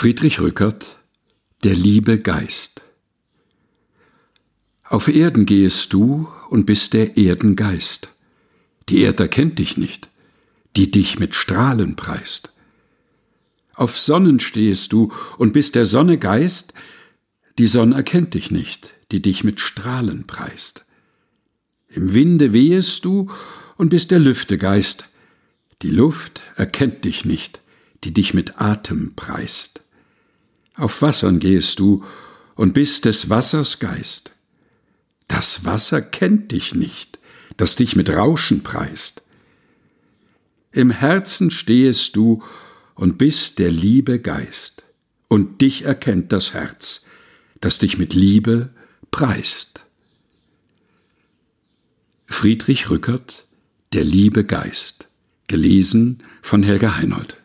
Friedrich Rückert Der liebe Geist Auf Erden gehest du und bist der Erdengeist. Die Erd erkennt dich nicht, die dich mit Strahlen preist. Auf Sonnen stehest du und bist der Sonne Geist, die Sonne erkennt dich nicht, die dich mit Strahlen preist. Im Winde wehest du und bist der Lüfte Geist, die Luft erkennt dich nicht, die dich mit Atem preist. Auf Wassern gehst du und bist des Wassers Geist. Das Wasser kennt dich nicht, das dich mit Rauschen preist. Im Herzen stehest du und bist der Liebe Geist, und dich erkennt das Herz, das dich mit Liebe preist. Friedrich Rückert Der liebe Geist gelesen von Helga Heinold